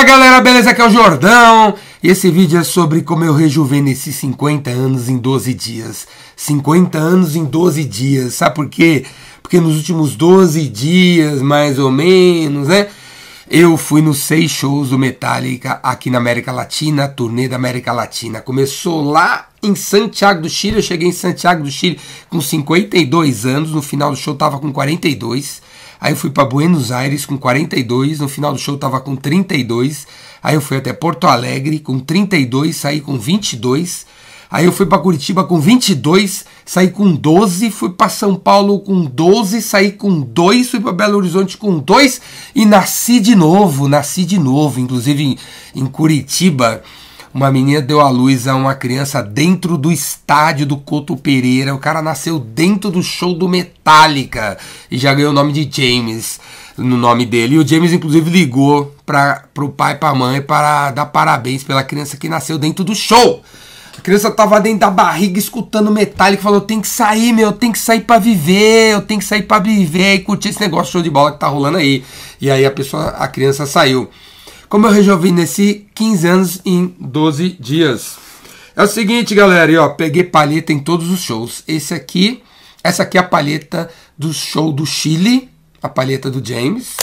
Fala galera, beleza? Aqui é o Jordão e esse vídeo é sobre como eu rejuvenesci 50 anos em 12 dias. 50 anos em 12 dias, sabe por quê? Porque nos últimos 12 dias, mais ou menos, né? Eu fui nos seis shows do Metallica aqui na América Latina, turnê da América Latina. Começou lá em Santiago do Chile, eu cheguei em Santiago do Chile com 52 anos, no final do show tava com 42. Aí eu fui para Buenos Aires com 42, no final do show tava com 32. Aí eu fui até Porto Alegre com 32, saí com 22. Aí eu fui para Curitiba com 22, saí com 12, fui para São Paulo com 12, saí com 2, fui para Belo Horizonte com 2 e nasci de novo, nasci de novo, inclusive em, em Curitiba uma menina deu à luz a uma criança dentro do estádio do Couto Pereira. O cara nasceu dentro do show do Metallica e já ganhou o nome de James no nome dele. E o James, inclusive, ligou para o pai e para a mãe para dar parabéns pela criança que nasceu dentro do show. A criança tava dentro da barriga escutando Metallica, falou: tem que sair, meu, tem que sair para viver, eu tenho que sair para viver e curtir esse negócio show de bola que tá rolando aí. E aí a pessoa, a criança saiu. Como eu rejuvenesci 15 anos em 12 dias. É o seguinte, galera, ó, peguei palheta em todos os shows. Esse aqui, essa aqui é a palheta do show do Chile, a palheta do James.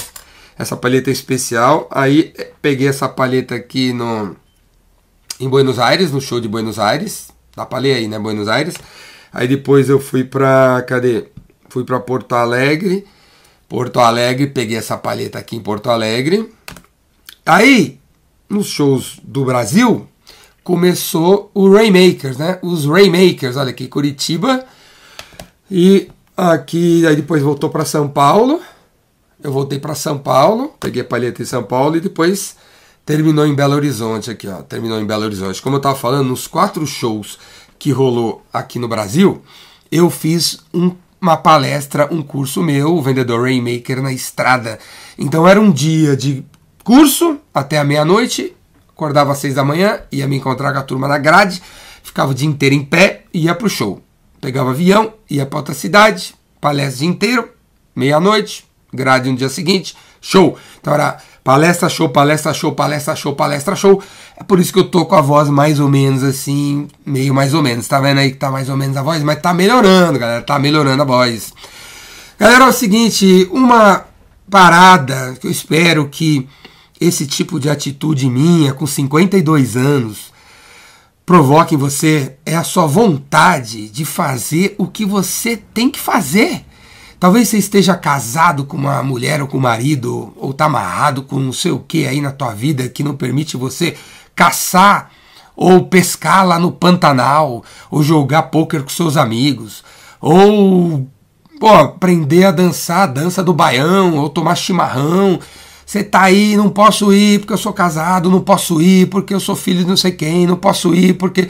Essa palheta é especial. Aí eh, peguei essa palheta aqui no em Buenos Aires, no show de Buenos Aires. Da palheta aí, né, Buenos Aires. Aí depois eu fui pra, cadê? Fui pra Porto Alegre. Porto Alegre, peguei essa palheta aqui em Porto Alegre. Aí, nos shows do Brasil, começou o Raymakers, né? Os Raymakers, olha aqui, Curitiba. E aqui, aí depois voltou para São Paulo. Eu voltei para São Paulo, peguei a palheta em São Paulo e depois terminou em Belo Horizonte aqui, ó. Terminou em Belo Horizonte. Como eu estava falando, nos quatro shows que rolou aqui no Brasil, eu fiz um, uma palestra, um curso meu, o vendedor Rainmaker na estrada. Então era um dia de curso até a meia-noite, acordava às seis da manhã, ia me encontrar com a turma na grade, ficava o dia inteiro em pé e ia pro show. Pegava avião, ia para outra cidade, palestra o dia inteiro, meia-noite, grade no dia seguinte, show. Então era palestra, show, palestra, show, palestra, show, palestra, show. É por isso que eu tô com a voz mais ou menos assim, meio mais ou menos. Tá vendo aí que tá mais ou menos a voz? Mas tá melhorando, galera, tá melhorando a voz. Galera, é o seguinte, uma parada que eu espero que esse tipo de atitude minha, com 52 anos, provoca em você é a sua vontade de fazer o que você tem que fazer. Talvez você esteja casado com uma mulher ou com um marido, ou está amarrado com não sei o que aí na tua vida que não permite você caçar ou pescar lá no Pantanal, ou jogar pôquer com seus amigos, ou pô, aprender a dançar a dança do baião, ou tomar chimarrão, você tá aí, não posso ir porque eu sou casado, não posso ir porque eu sou filho de não sei quem, não posso ir porque.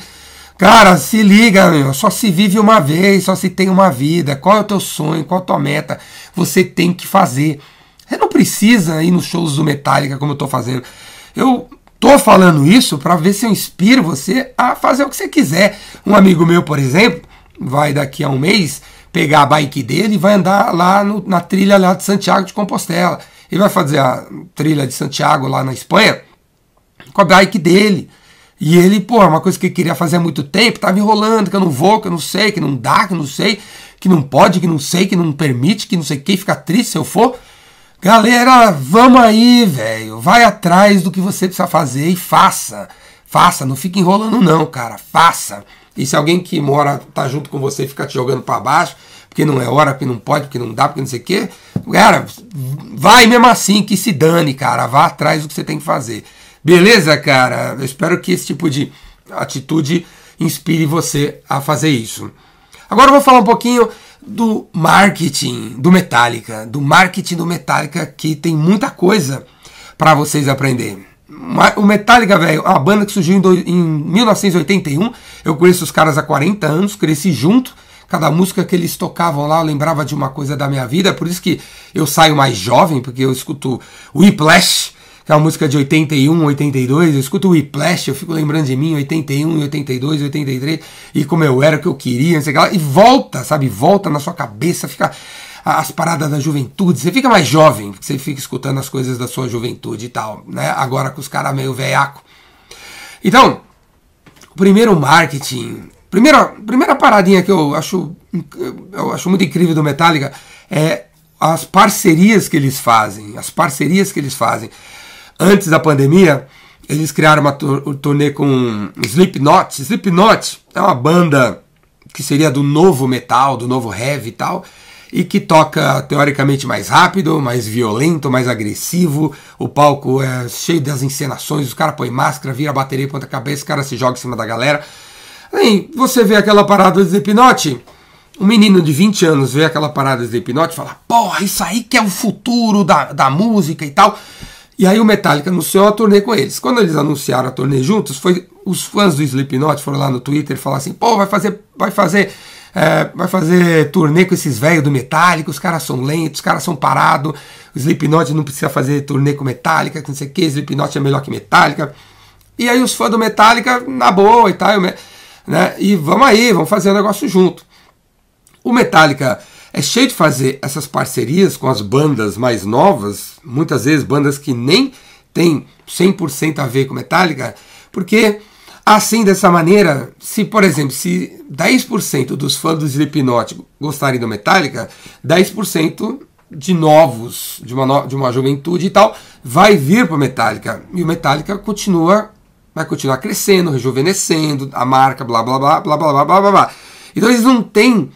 Cara, se liga, meu, só se vive uma vez, só se tem uma vida. Qual é o teu sonho, qual é a tua meta? Você tem que fazer. Você não precisa ir nos shows do Metallica como eu tô fazendo. Eu tô falando isso para ver se eu inspiro você a fazer o que você quiser. Um amigo meu, por exemplo, vai daqui a um mês pegar a bike dele e vai andar lá no, na trilha lá de Santiago de Compostela. Ele vai fazer a trilha de Santiago lá na Espanha com a bike dele. E ele, pô, é uma coisa que queria fazer há muito tempo, tava enrolando, que eu não vou, que eu não sei, que não dá, que não sei, que não pode, que não sei, que não permite, que não sei o que, fica triste se eu for. Galera, vamos aí, velho. Vai atrás do que você precisa fazer e faça. Faça, não fique enrolando, não, cara. Faça. E se alguém que mora, tá junto com você, fica te jogando para baixo, porque não é hora, porque não pode, porque não dá, porque não sei o quê, cara, vai mesmo assim, que se dane, cara. Vá atrás do que você tem que fazer. Beleza, cara? Eu espero que esse tipo de atitude inspire você a fazer isso. Agora eu vou falar um pouquinho do marketing do Metallica, do marketing do Metallica que tem muita coisa para vocês aprenderem. O Metallica, velho, é uma banda que surgiu em, 1981. Eu conheço os caras há 40 anos, cresci junto. Cada música que eles tocavam lá eu lembrava de uma coisa da minha vida. Por isso que eu saio mais jovem, porque eu escuto Whiplash, que é uma música de 81, 82. Eu escuto Whiplash, eu fico lembrando de mim, 81, 82, 83, e como eu era, o que eu queria, não sei o que lá. E volta, sabe? Volta na sua cabeça, fica as paradas da juventude, você fica mais jovem, você fica escutando as coisas da sua juventude e tal, né? Agora com os caras meio veiaco. Então, o primeiro marketing, primeira, primeira paradinha que eu acho, eu acho muito incrível do Metallica é as parcerias que eles fazem, as parcerias que eles fazem. Antes da pandemia, eles criaram uma turnê com Slipknot. Slipknot é uma banda que seria do novo metal, do novo heavy e tal, e que toca teoricamente mais rápido, mais violento, mais agressivo. O palco é cheio das encenações, os caras põem máscara, vira a bateria ponta cabeça, o cara se joga em cima da galera. Aí você vê aquela parada de Slipknot, um menino de 20 anos vê aquela parada de Slipknot e fala: Porra, isso aí que é o futuro da, da música e tal. E aí o Metallica anunciou a turnê com eles. Quando eles anunciaram a turnê juntos, foi os fãs do Slipknot foram lá no Twitter falaram assim: pô, vai fazer, vai fazer, é, vai fazer turnê com esses velhos do Metallica, os caras são lentos, os caras são parados, o Slipknot não precisa fazer turnê com Metallica, não sei o que, Slipknot é melhor que Metallica. E aí os fãs do Metallica, na boa e tal, né? E vamos aí, vamos fazer o negócio junto. O Metallica é cheio de fazer essas parcerias com as bandas mais novas, muitas vezes bandas que nem têm 100% a ver com Metallica, porque assim, dessa maneira, se, por exemplo, se 10% dos fãs do Slipknot gostarem do Metallica, 10% de novos, de uma, no, de uma juventude e tal, vai vir para o Metallica. E o Metallica continua, vai continuar crescendo, rejuvenescendo, a marca, blá blá blá blá blá blá blá blá. Então eles não têm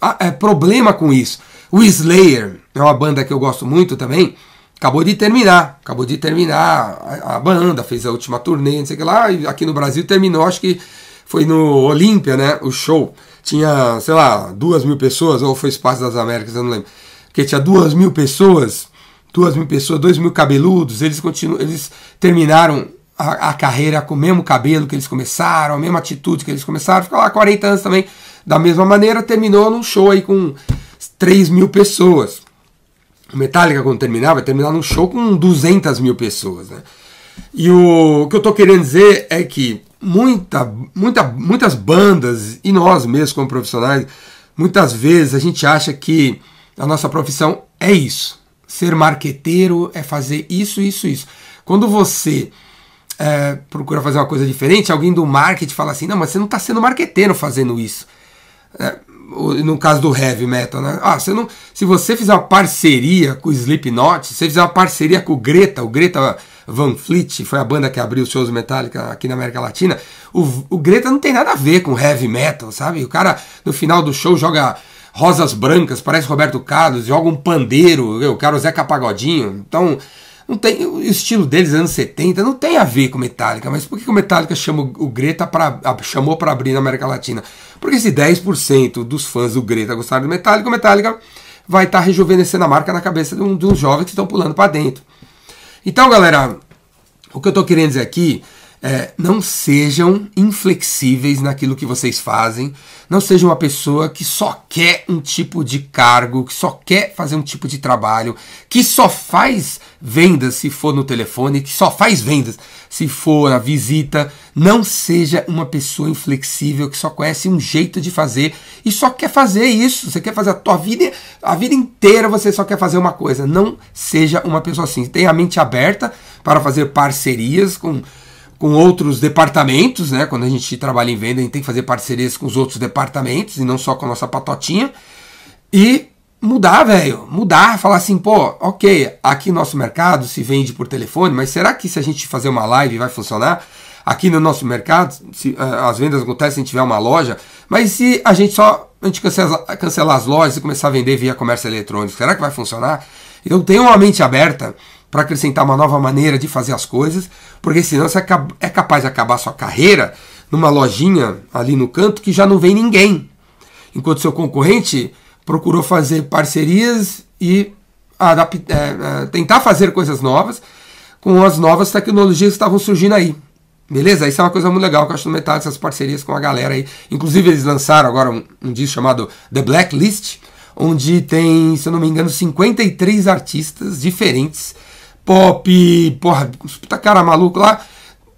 ah, é, problema com isso. O Slayer é uma banda que eu gosto muito também. Acabou de terminar, acabou de terminar a, a banda, fez a última turnê, não sei o que lá, e aqui no Brasil terminou, acho que foi no Olímpia, né? O show. Tinha, sei lá, duas mil pessoas, ou foi Espaço das Américas, eu não lembro. Porque tinha duas mil pessoas, duas mil pessoas, dois mil cabeludos, eles continuam, eles terminaram a, a, carreira com o mesmo cabelo que eles começaram, a mesma atitude que eles começaram, ficaram lá 40 anos também da mesma maneira, terminou num show aí com 3 mil pessoas. O Metallica, quando terminar, vai terminar num show com 200 mil pessoas. Né? E o, o que eu estou querendo dizer é que muita, muita, muitas bandas, e nós mesmos como profissionais, muitas vezes a gente acha que a nossa profissão é isso. Ser marqueteiro é fazer isso, isso, isso. Quando você é, procura fazer uma coisa diferente, alguém do marketing fala assim: não, mas você não está sendo marqueteiro fazendo isso. É, no caso do heavy metal, né? Ah, você não, se você fizer uma parceria com o Slipknot, se você fizer uma parceria com o Greta, o Greta Van Fleet, foi a banda que abriu os shows Metallica aqui na América Latina, o, o Greta não tem nada a ver com heavy metal, sabe? O cara no final do show joga rosas brancas, parece Roberto Carlos, joga um pandeiro, o cara o Zeca Pagodinho. Então, não tem, o estilo deles, anos 70, não tem a ver com Metallica, mas por que o Metallica chama o Greta pra, chamou para abrir na América Latina? Porque se 10% dos fãs do Greta gostaram do Metallica, o Metallica vai estar tá rejuvenescendo a marca na cabeça de, um, de uns jovens que estão pulando para dentro. Então, galera, o que eu estou querendo dizer aqui é, não sejam inflexíveis naquilo que vocês fazem, não seja uma pessoa que só quer um tipo de cargo, que só quer fazer um tipo de trabalho, que só faz vendas se for no telefone, que só faz vendas se for na visita. Não seja uma pessoa inflexível que só conhece um jeito de fazer e só quer fazer isso. Você quer fazer a tua vida, a vida inteira você só quer fazer uma coisa. Não seja uma pessoa assim. Tenha a mente aberta para fazer parcerias com com outros departamentos, né? Quando a gente trabalha em venda, a gente tem que fazer parcerias com os outros departamentos e não só com a nossa patotinha. E mudar, velho, mudar, falar assim, pô, ok, aqui nosso mercado se vende por telefone, mas será que se a gente fazer uma live vai funcionar? Aqui no nosso mercado, se, uh, as vendas acontecem se tiver uma loja, mas se a gente só a gente cancelar, cancelar as lojas e começar a vender via comércio eletrônico, será que vai funcionar? Então tenha uma mente aberta para acrescentar uma nova maneira de fazer as coisas, porque senão você é capaz de acabar sua carreira numa lojinha ali no canto que já não vem ninguém. Enquanto seu concorrente procurou fazer parcerias e é, é, tentar fazer coisas novas com as novas tecnologias que estavam surgindo aí. Beleza? Isso é uma coisa muito legal que eu acho no metade essas parcerias com a galera aí. Inclusive, eles lançaram agora um, um disco chamado The Blacklist, onde tem, se eu não me engano, 53 artistas diferentes pop, porra, puta cara maluco lá,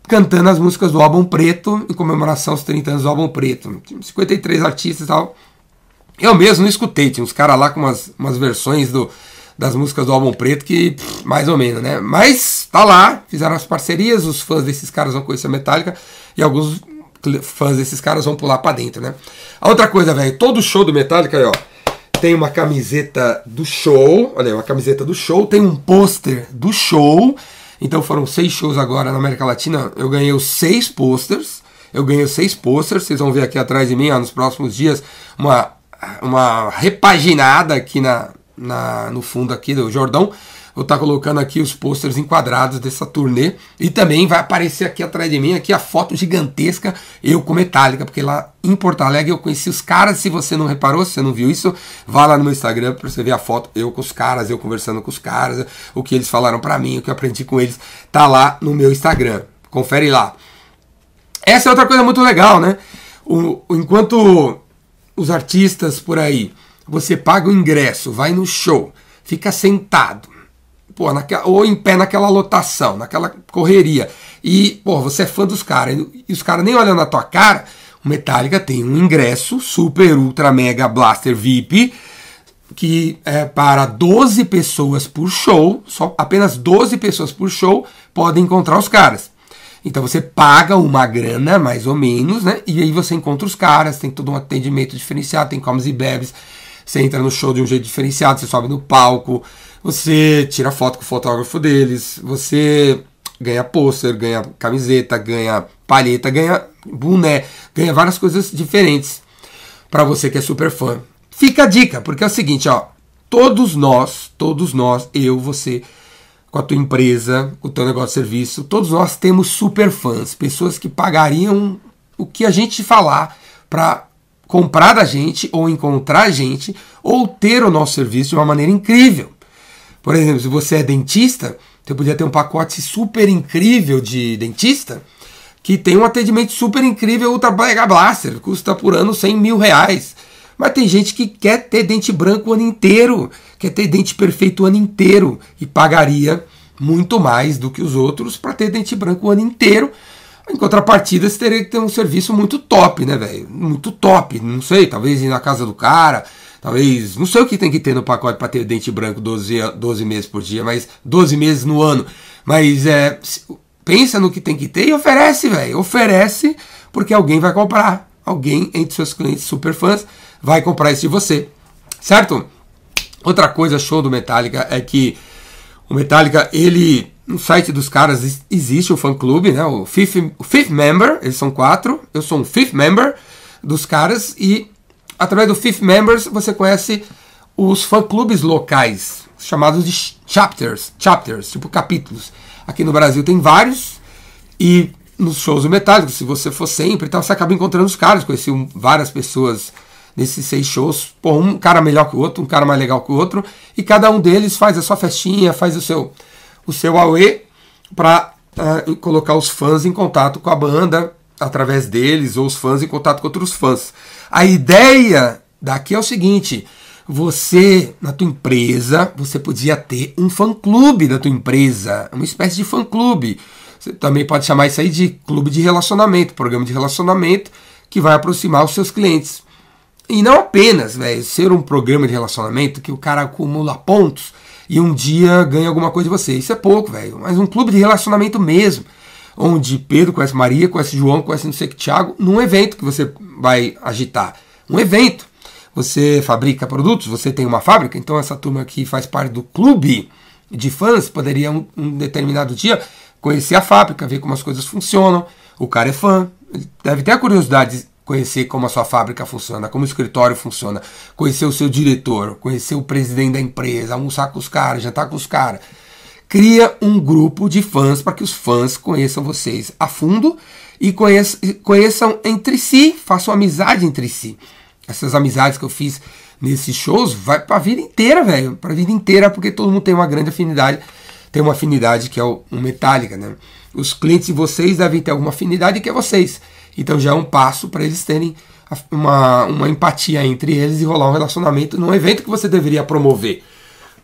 cantando as músicas do álbum preto, em comemoração aos 30 anos do álbum preto. 53 artistas e tal. Eu mesmo não escutei, tinha uns caras lá com umas, umas versões do, das músicas do álbum preto que pff, mais ou menos, né? Mas tá lá, fizeram as parcerias, os fãs desses caras vão conhecer a Metallica e alguns fãs desses caras vão pular para dentro, né? A outra coisa, velho, todo show do Metallica aí, ó, tem uma camiseta do show, olha aí, uma camiseta do show, tem um pôster do show. Então foram seis shows agora na América Latina. Eu ganhei os seis posters. Eu ganhei seis posters. Vocês vão ver aqui atrás de mim, ó, nos próximos dias, uma, uma repaginada aqui na, na, no fundo aqui do Jordão. Vou estar tá colocando aqui os posters enquadrados dessa turnê. E também vai aparecer aqui atrás de mim aqui a foto gigantesca, eu com Metallica, porque lá em Porto Alegre eu conheci os caras. Se você não reparou, se você não viu isso, vá lá no meu Instagram para você ver a foto, eu com os caras, eu conversando com os caras, o que eles falaram para mim, o que eu aprendi com eles, tá lá no meu Instagram. Confere lá. Essa é outra coisa muito legal, né? O, enquanto os artistas por aí, você paga o ingresso, vai no show, fica sentado, pô, naquela, ou em pé naquela lotação, naquela correria, e, pô, você é fã dos caras, e os caras nem olham na tua cara, o Metallica tem um ingresso super, ultra, mega, blaster VIP, que é para 12 pessoas por show, só apenas 12 pessoas por show podem encontrar os caras. Então você paga uma grana, mais ou menos, né? E aí você encontra os caras, tem todo um atendimento diferenciado, tem comes e bebes. Você entra no show de um jeito diferenciado, você sobe no palco, você tira foto com o fotógrafo deles, você ganha pôster, ganha camiseta, ganha palheta, ganha boné, ganha várias coisas diferentes para você que é super fã. Fica a dica, porque é o seguinte, ó, todos nós, todos nós, eu, você, com a tua empresa, com o teu negócio de serviço, todos nós temos super fãs, pessoas que pagariam o que a gente falar para comprar da gente ou encontrar a gente ou ter o nosso serviço de uma maneira incrível. Por exemplo, se você é dentista, você podia ter um pacote super incrível de dentista que tem um atendimento super incrível Ultra Mega Blaster, custa por ano 100 mil reais. Mas tem gente que quer ter dente branco o ano inteiro, quer ter dente perfeito o ano inteiro e pagaria muito mais do que os outros para ter dente branco o ano inteiro. Em contrapartida, você teria que ter um serviço muito top, né, velho? Muito top. Não sei, talvez ir na casa do cara, Talvez, não sei o que tem que ter no pacote para ter dente branco 12, 12 meses por dia, mas 12 meses no ano. Mas é, pensa no que tem que ter e oferece, velho. Oferece porque alguém vai comprar. Alguém entre seus clientes super fãs vai comprar isso de você. Certo? Outra coisa show do Metallica é que o Metallica, ele no site dos caras existe o fã clube, né? O fifth, o fifth member, eles são quatro. Eu sou um fifth member dos caras e através do Fifth Members, você conhece os fã-clubes locais, chamados de chapters, chapters, tipo capítulos. Aqui no Brasil tem vários, e nos shows do Metallica, se você for sempre, então, você acaba encontrando os caras. Conheci várias pessoas nesses seis shows, pô, um cara melhor que o outro, um cara mais legal que o outro, e cada um deles faz a sua festinha, faz o seu, o seu AUE para uh, colocar os fãs em contato com a banda através deles, ou os fãs em contato com outros fãs. A ideia daqui é o seguinte: você, na tua empresa, você podia ter um fã-clube da tua empresa, uma espécie de fã-clube. Você também pode chamar isso aí de clube de relacionamento, programa de relacionamento que vai aproximar os seus clientes. E não apenas, velho, ser um programa de relacionamento que o cara acumula pontos e um dia ganha alguma coisa de você. Isso é pouco, velho. Mas um clube de relacionamento mesmo onde Pedro conhece Maria, conhece João, conhece não sei que Tiago, num evento que você vai agitar. Um evento. Você fabrica produtos, você tem uma fábrica, então essa turma que faz parte do clube de fãs poderia um, um determinado dia conhecer a fábrica, ver como as coisas funcionam. O cara é fã, deve ter a curiosidade de conhecer como a sua fábrica funciona, como o escritório funciona, conhecer o seu diretor, conhecer o presidente da empresa, almoçar com os caras, jantar com os caras cria um grupo de fãs para que os fãs conheçam vocês a fundo e conheçam, conheçam entre si, façam amizade entre si. Essas amizades que eu fiz nesses shows vai para a vida inteira, velho, para a vida inteira, porque todo mundo tem uma grande afinidade, tem uma afinidade que é o, o Metallica, né? Os clientes de vocês devem ter alguma afinidade que é vocês. Então já é um passo para eles terem uma, uma empatia entre eles e rolar um relacionamento num evento que você deveria promover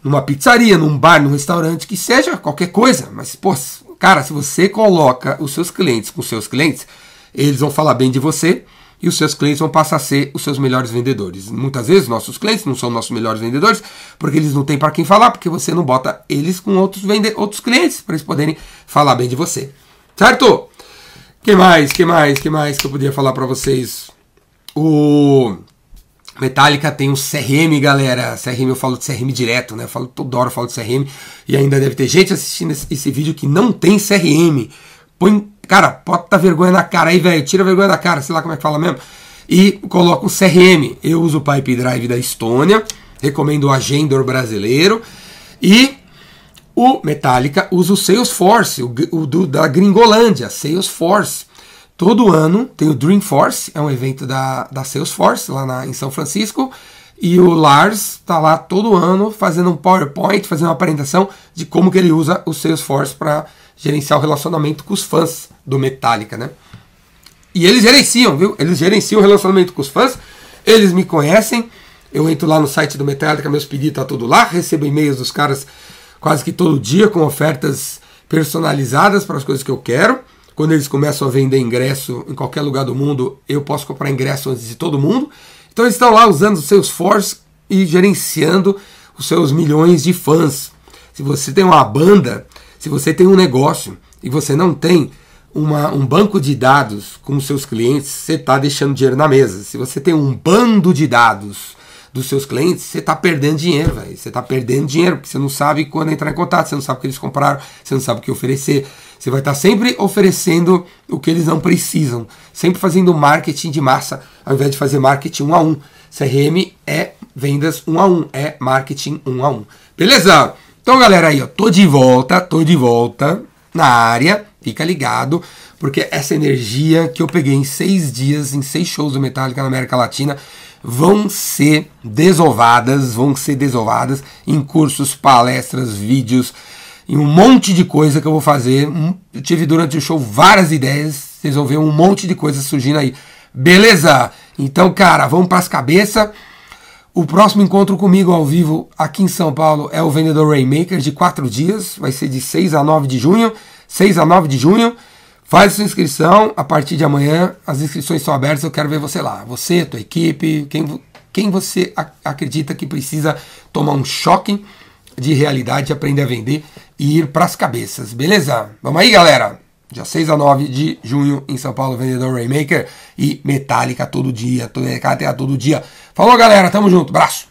numa pizzaria, num bar, num restaurante, que seja qualquer coisa. Mas, pô, cara, se você coloca os seus clientes com os seus clientes, eles vão falar bem de você e os seus clientes vão passar a ser os seus melhores vendedores. Muitas vezes nossos clientes não são nossos melhores vendedores porque eles não têm para quem falar, porque você não bota eles com outros, vende outros clientes para eles poderem falar bem de você. Certo? Que mais? Que mais? Que mais que eu podia falar para vocês? O Metallica tem um CRM, galera. CRM eu falo de CRM direto, né? Eu falo toda hora falo de CRM e ainda deve ter gente assistindo esse, esse vídeo que não tem CRM. Põe, cara, bota vergonha na cara aí, velho. Tira vergonha da cara, sei lá como é que fala mesmo. E coloca o CRM. Eu uso o Pipe Drive da Estônia, recomendo o Agendor brasileiro e o Metallica usa o Salesforce, o, o do, da Gringolândia, Salesforce. Todo ano tem o Dreamforce, é um evento da, da Salesforce lá na, em São Francisco. E o Lars está lá todo ano fazendo um PowerPoint, fazendo uma apresentação de como que ele usa o Salesforce para gerenciar o relacionamento com os fãs do Metallica, né? E eles gerenciam, viu? Eles gerenciam o relacionamento com os fãs, eles me conhecem. Eu entro lá no site do Metallica, meus pedidos tá tudo lá, recebo e-mails dos caras quase que todo dia com ofertas personalizadas para as coisas que eu quero. Quando eles começam a vender ingresso em qualquer lugar do mundo, eu posso comprar ingresso antes de todo mundo. Então eles estão lá usando os seus force e gerenciando os seus milhões de fãs. Se você tem uma banda, se você tem um negócio e você não tem uma, um banco de dados com os seus clientes, você está deixando dinheiro na mesa. Se você tem um bando de dados dos seus clientes, você está perdendo dinheiro, velho. Você está perdendo dinheiro, porque você não sabe quando entrar em contato, você não sabe o que eles compraram, você não sabe o que oferecer. Você vai estar tá sempre oferecendo o que eles não precisam, sempre fazendo marketing de massa, ao invés de fazer marketing um a um. CRM é vendas um a um, é marketing um a um. Beleza? Então, galera, aí, ó, tô de volta, tô de volta na área, fica ligado, porque essa energia que eu peguei em seis dias, em seis shows do Metallica na América Latina, vão ser desovadas, vão ser desovadas em cursos, palestras, vídeos, em um monte de coisa que eu vou fazer. Hum, eu tive durante o show várias ideias, vocês um monte de coisa surgindo aí. Beleza? Então, cara, vamos para as cabeças. O próximo encontro comigo ao vivo aqui em São Paulo é o Vendedor Rainmaker de quatro dias, vai ser de 6 a 9 de junho. 6 a 9 de junho. Faz sua inscrição a partir de amanhã. As inscrições estão abertas. Eu quero ver você lá. Você, tua equipe, quem, quem você acredita que precisa tomar um choque de realidade, aprender a vender e ir para as cabeças. Beleza? Vamos aí, galera. Dia 6 a 9 de junho em São Paulo, Vendedor Rainmaker e Metallica todo dia, todo, todo dia. Falou, galera. Tamo junto. Abraço.